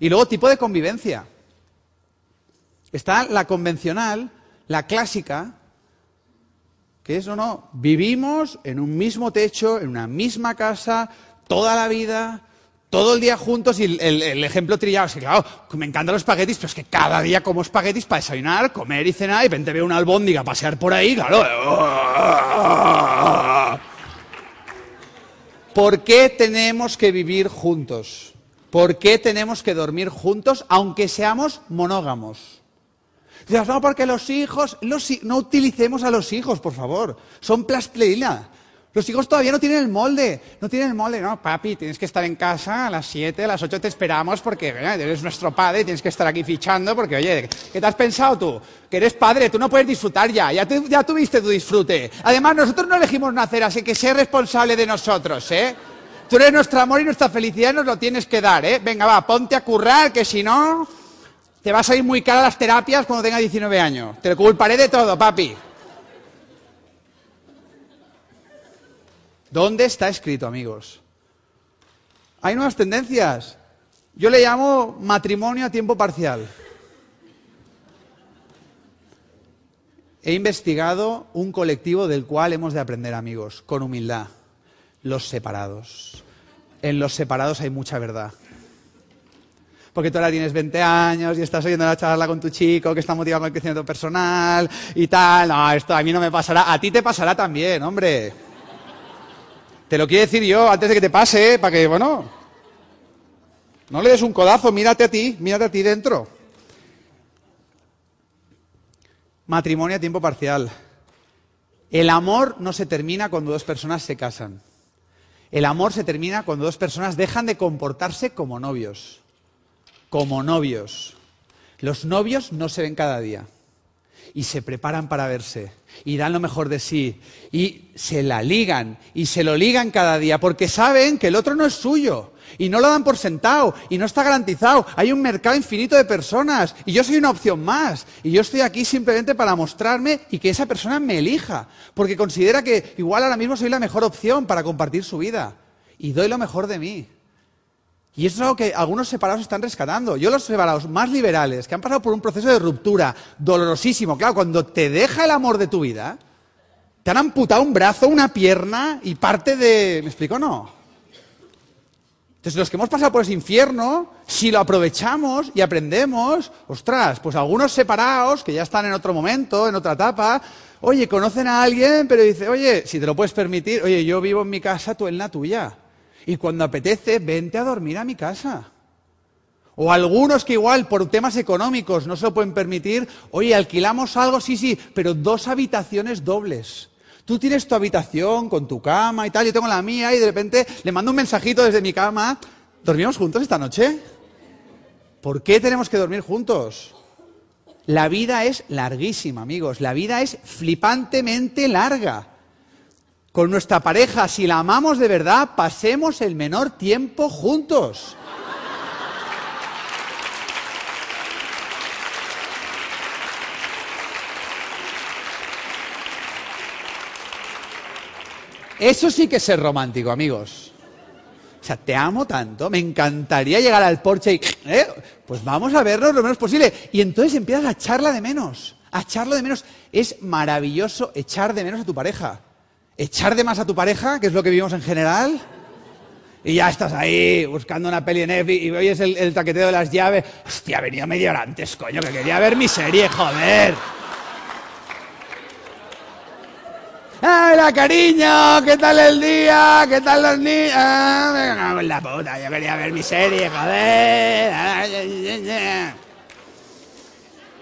Y luego tipo de convivencia. Está la convencional, la clásica, que es o no, vivimos en un mismo techo, en una misma casa, toda la vida, todo el día juntos y el ejemplo trillado es que, claro, me encantan los espaguetis, pero es que cada día como espaguetis para desayunar, comer y cenar, y de repente veo una albóndiga pasear por ahí, claro. ¿Por qué tenemos que vivir juntos? ¿Por qué tenemos que dormir juntos aunque seamos monógamos? No, porque los hijos, no utilicemos a los hijos, por favor. Son plastilina. Los hijos todavía no tienen el molde. No tienen el molde. No, papi, tienes que estar en casa a las 7, a las 8 te esperamos porque eh, eres nuestro padre, tienes que estar aquí fichando porque, oye, ¿qué te has pensado tú? Que eres padre, tú no puedes disfrutar ya. Ya, tu- ya tuviste tu disfrute. Además, nosotros no elegimos nacer, así que sé responsable de nosotros, ¿eh? Tú eres nuestro amor y nuestra felicidad, nos lo tienes que dar, ¿eh? Venga, va, ponte a currar, que si no, te vas a ir muy cara las terapias cuando tengas 19 años. Te culparé de todo, papi. ¿Dónde está escrito, amigos? Hay nuevas tendencias. Yo le llamo matrimonio a tiempo parcial. He investigado un colectivo del cual hemos de aprender, amigos, con humildad. Los separados. En los separados hay mucha verdad. Porque tú ahora tienes 20 años y estás oyendo la charla con tu chico que está motivado con el crecimiento personal y tal. No, esto a mí no me pasará. A ti te pasará también, hombre. Te lo quiero decir yo antes de que te pase, para que, bueno, no le des un codazo, mírate a ti, mírate a ti dentro. Matrimonio a tiempo parcial. El amor no se termina cuando dos personas se casan. El amor se termina cuando dos personas dejan de comportarse como novios. Como novios. Los novios no se ven cada día. Y se preparan para verse. Y dan lo mejor de sí. Y se la ligan. Y se lo ligan cada día. Porque saben que el otro no es suyo. Y no lo dan por sentado. Y no está garantizado. Hay un mercado infinito de personas. Y yo soy una opción más. Y yo estoy aquí simplemente para mostrarme y que esa persona me elija. Porque considera que igual ahora mismo soy la mejor opción para compartir su vida. Y doy lo mejor de mí. Y eso es algo que algunos separados están rescatando. Yo los separados más liberales, que han pasado por un proceso de ruptura dolorosísimo, claro, cuando te deja el amor de tu vida, te han amputado un brazo, una pierna y parte de... ¿Me explico no? Los que hemos pasado por ese infierno, si lo aprovechamos y aprendemos, ostras, pues algunos separados, que ya están en otro momento, en otra etapa, oye, conocen a alguien, pero dice, oye, si te lo puedes permitir, oye, yo vivo en mi casa, tú en la tuya. Y cuando apetece, vente a dormir a mi casa. O algunos que igual por temas económicos no se lo pueden permitir, oye, alquilamos algo, sí, sí, pero dos habitaciones dobles. Tú tienes tu habitación con tu cama y tal, yo tengo la mía y de repente le mando un mensajito desde mi cama, ¿dormimos juntos esta noche? ¿Por qué tenemos que dormir juntos? La vida es larguísima, amigos, la vida es flipantemente larga con nuestra pareja, si la amamos de verdad, pasemos el menor tiempo juntos. Eso sí que es ser romántico, amigos. O sea, te amo tanto, me encantaría llegar al porche y... ¿eh? Pues vamos a vernos lo menos posible. Y entonces empiezas a echarla de menos, a echarlo de menos. Es maravilloso echar de menos a tu pareja echar de más a tu pareja, que es lo que vivimos en general, y ya estás ahí buscando una peli en Netflix y oyes el, el taqueteo de las llaves. Hostia, venía media hora antes, coño, que quería ver mi serie, joder. ¡Hola, cariño! ¿Qué tal el día? ¿Qué tal los niños? Ah, la puta, yo quería ver mi serie, joder.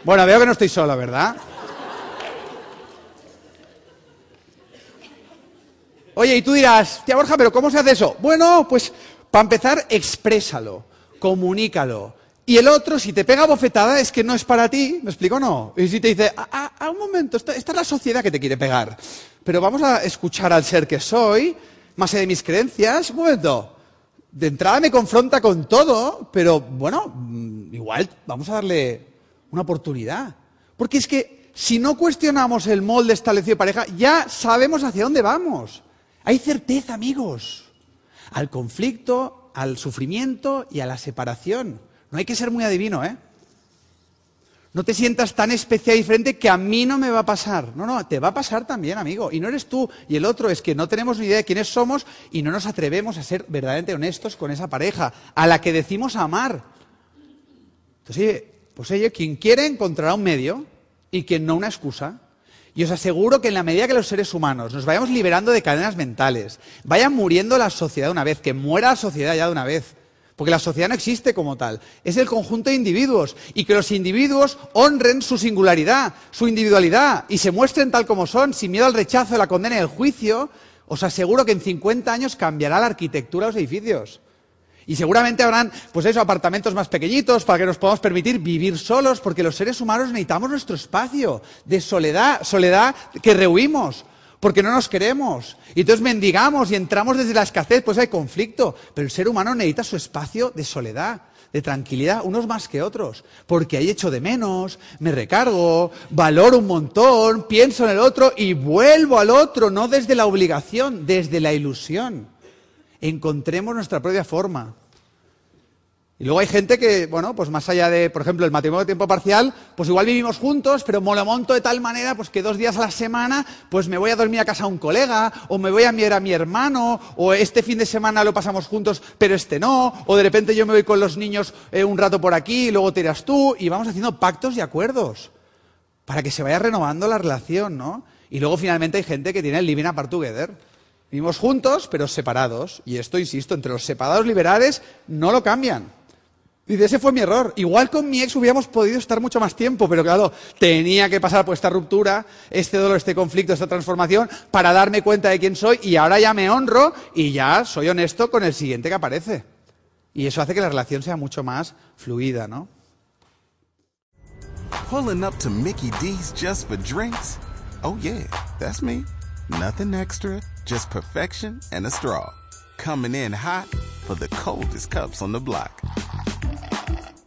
Bueno, veo que no estoy solo, ¿verdad? Oye, y tú dirás, tía Borja, pero ¿cómo se hace eso? Bueno, pues para empezar, exprésalo, comunícalo, Y el otro, si te pega bofetada, es que no es para ti, ¿me explico no? Y si te dice, a, a- a un momento, esta, esta es la sociedad que te quiere pegar, pero vamos a escuchar al ser que soy, más allá de mis creencias, un momento, de entrada me confronta con todo, pero bueno, mm, igual vamos a darle una oportunidad. Porque es que si no cuestionamos el molde establecido de pareja, ya sabemos hacia dónde vamos. Hay certeza, amigos, al conflicto, al sufrimiento y a la separación. No hay que ser muy adivino, ¿eh? No te sientas tan especial y diferente que a mí no me va a pasar. No, no, te va a pasar también, amigo. Y no eres tú y el otro, es que no tenemos ni idea de quiénes somos y no nos atrevemos a ser verdaderamente honestos con esa pareja, a la que decimos amar. Entonces, pues oye, quien quiere encontrará un medio y quien no una excusa. Y os aseguro que en la medida que los seres humanos nos vayamos liberando de cadenas mentales, vaya muriendo la sociedad de una vez, que muera la sociedad ya de una vez, porque la sociedad no existe como tal, es el conjunto de individuos, y que los individuos honren su singularidad, su individualidad, y se muestren tal como son, sin miedo al rechazo, la condena y al juicio, os aseguro que en 50 años cambiará la arquitectura de los edificios. Y seguramente habrán, pues eso, apartamentos más pequeñitos para que nos podamos permitir vivir solos, porque los seres humanos necesitamos nuestro espacio de soledad, soledad que rehuimos, porque no nos queremos. Y entonces mendigamos y entramos desde la escasez, pues hay conflicto. Pero el ser humano necesita su espacio de soledad, de tranquilidad, unos más que otros, porque hay hecho de menos, me recargo, valoro un montón, pienso en el otro y vuelvo al otro, no desde la obligación, desde la ilusión encontremos nuestra propia forma. Y luego hay gente que, bueno, pues más allá de, por ejemplo, el matrimonio de tiempo parcial, pues igual vivimos juntos, pero me lo monto de tal manera, pues que dos días a la semana, pues me voy a dormir a casa a un colega, o me voy a mirar a mi hermano, o este fin de semana lo pasamos juntos, pero este no, o de repente yo me voy con los niños eh, un rato por aquí, y luego te irás tú, y vamos haciendo pactos y acuerdos para que se vaya renovando la relación, ¿no? Y luego finalmente hay gente que tiene el living apart together. Vivimos juntos, pero separados. Y esto, insisto, entre los separados liberales no lo cambian. Dice, ese fue mi error. Igual con mi ex hubiéramos podido estar mucho más tiempo, pero claro, tenía que pasar por esta ruptura, este dolor, este conflicto, esta transformación, para darme cuenta de quién soy y ahora ya me honro y ya soy honesto con el siguiente que aparece. Y eso hace que la relación sea mucho más fluida, ¿no? Pulling up to Mickey D's just for drinks? Oh, yeah, that's me. Nothing extra, just perfection and a straw. Coming in hot for the coldest cups on the block.